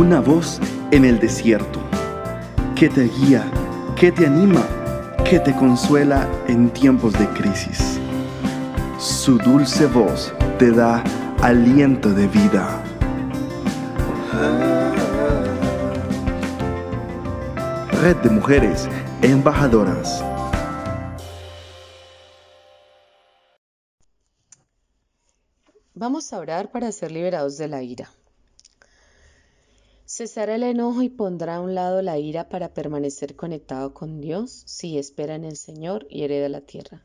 una voz en el desierto, que te guía, que te anima, que te consuela en tiempos de crisis. Su dulce voz te da aliento de vida. Red de Mujeres Embajadoras. Vamos a orar para ser liberados de la ira. Cesará el enojo y pondrá a un lado la ira para permanecer conectado con Dios si espera en el Señor y hereda la tierra.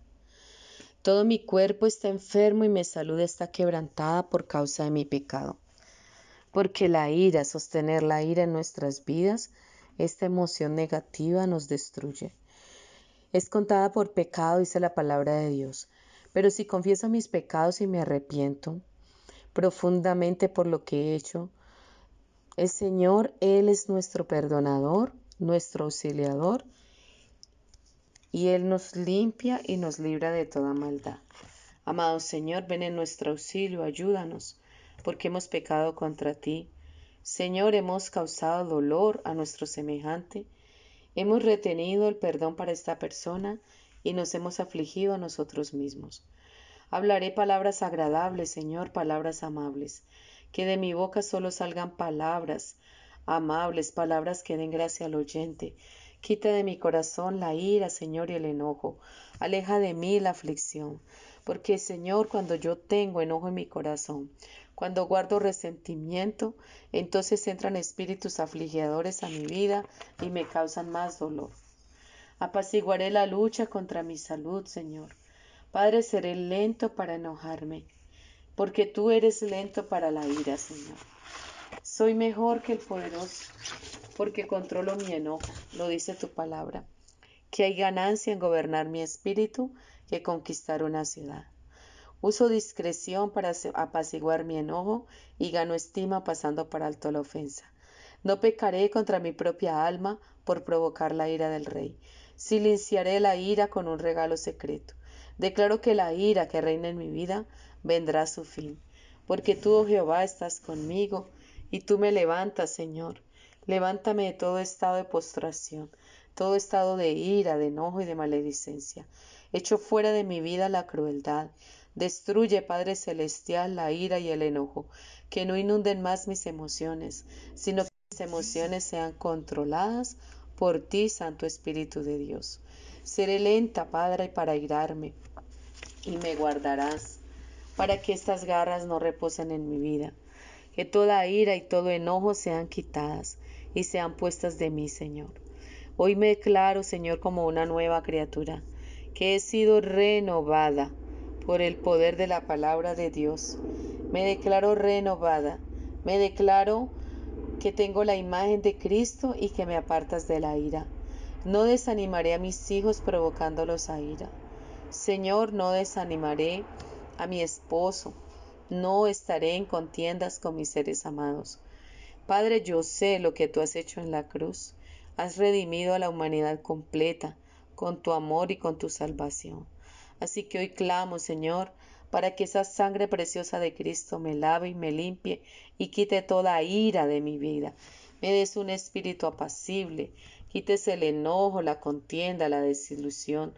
Todo mi cuerpo está enfermo y mi salud está quebrantada por causa de mi pecado. Porque la ira, sostener la ira en nuestras vidas, esta emoción negativa nos destruye. Es contada por pecado, dice la palabra de Dios. Pero si confieso mis pecados y me arrepiento profundamente por lo que he hecho, el Señor, Él es nuestro perdonador, nuestro auxiliador, y Él nos limpia y nos libra de toda maldad. Amado Señor, ven en nuestro auxilio, ayúdanos, porque hemos pecado contra ti. Señor, hemos causado dolor a nuestro semejante, hemos retenido el perdón para esta persona y nos hemos afligido a nosotros mismos. Hablaré palabras agradables, Señor, palabras amables que de mi boca solo salgan palabras amables, palabras que den gracia al oyente. Quita de mi corazón la ira, Señor, y el enojo. Aleja de mí la aflicción. Porque, Señor, cuando yo tengo enojo en mi corazón, cuando guardo resentimiento, entonces entran espíritus afligidores a mi vida y me causan más dolor. Apaciguaré la lucha contra mi salud, Señor. Padre, seré lento para enojarme porque tú eres lento para la ira, Señor. Soy mejor que el poderoso, porque controlo mi enojo, lo dice tu palabra, que hay ganancia en gobernar mi espíritu que conquistar una ciudad. Uso discreción para apaciguar mi enojo y gano estima pasando por alto la ofensa. No pecaré contra mi propia alma por provocar la ira del rey. Silenciaré la ira con un regalo secreto. Declaro que la ira que reina en mi vida vendrá su fin. Porque tú, oh Jehová, estás conmigo, y tú me levantas, Señor. Levántame de todo estado de postración, todo estado de ira, de enojo y de maledicencia. Echo fuera de mi vida la crueldad. Destruye, Padre Celestial, la ira y el enojo, que no inunden más mis emociones, sino que mis emociones sean controladas por ti, Santo Espíritu de Dios. Seré lenta, Padre, para irarme, y me guardarás para que estas garras no reposen en mi vida, que toda ira y todo enojo sean quitadas y sean puestas de mí, Señor. Hoy me declaro, Señor, como una nueva criatura, que he sido renovada por el poder de la palabra de Dios. Me declaro renovada, me declaro que tengo la imagen de Cristo y que me apartas de la ira. No desanimaré a mis hijos provocándolos a ira. Señor, no desanimaré a mi esposo, no estaré en contiendas con mis seres amados. Padre, yo sé lo que tú has hecho en la cruz. Has redimido a la humanidad completa con tu amor y con tu salvación. Así que hoy clamo, Señor, para que esa sangre preciosa de Cristo me lave y me limpie y quite toda ira de mi vida. Me des un espíritu apacible, quites el enojo, la contienda, la desilusión.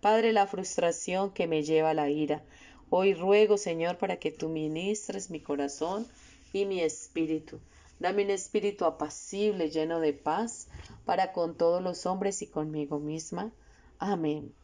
Padre, la frustración que me lleva a la ira. Hoy ruego, Señor, para que tú ministres mi corazón y mi espíritu. Dame un espíritu apacible, lleno de paz, para con todos los hombres y conmigo misma. Amén.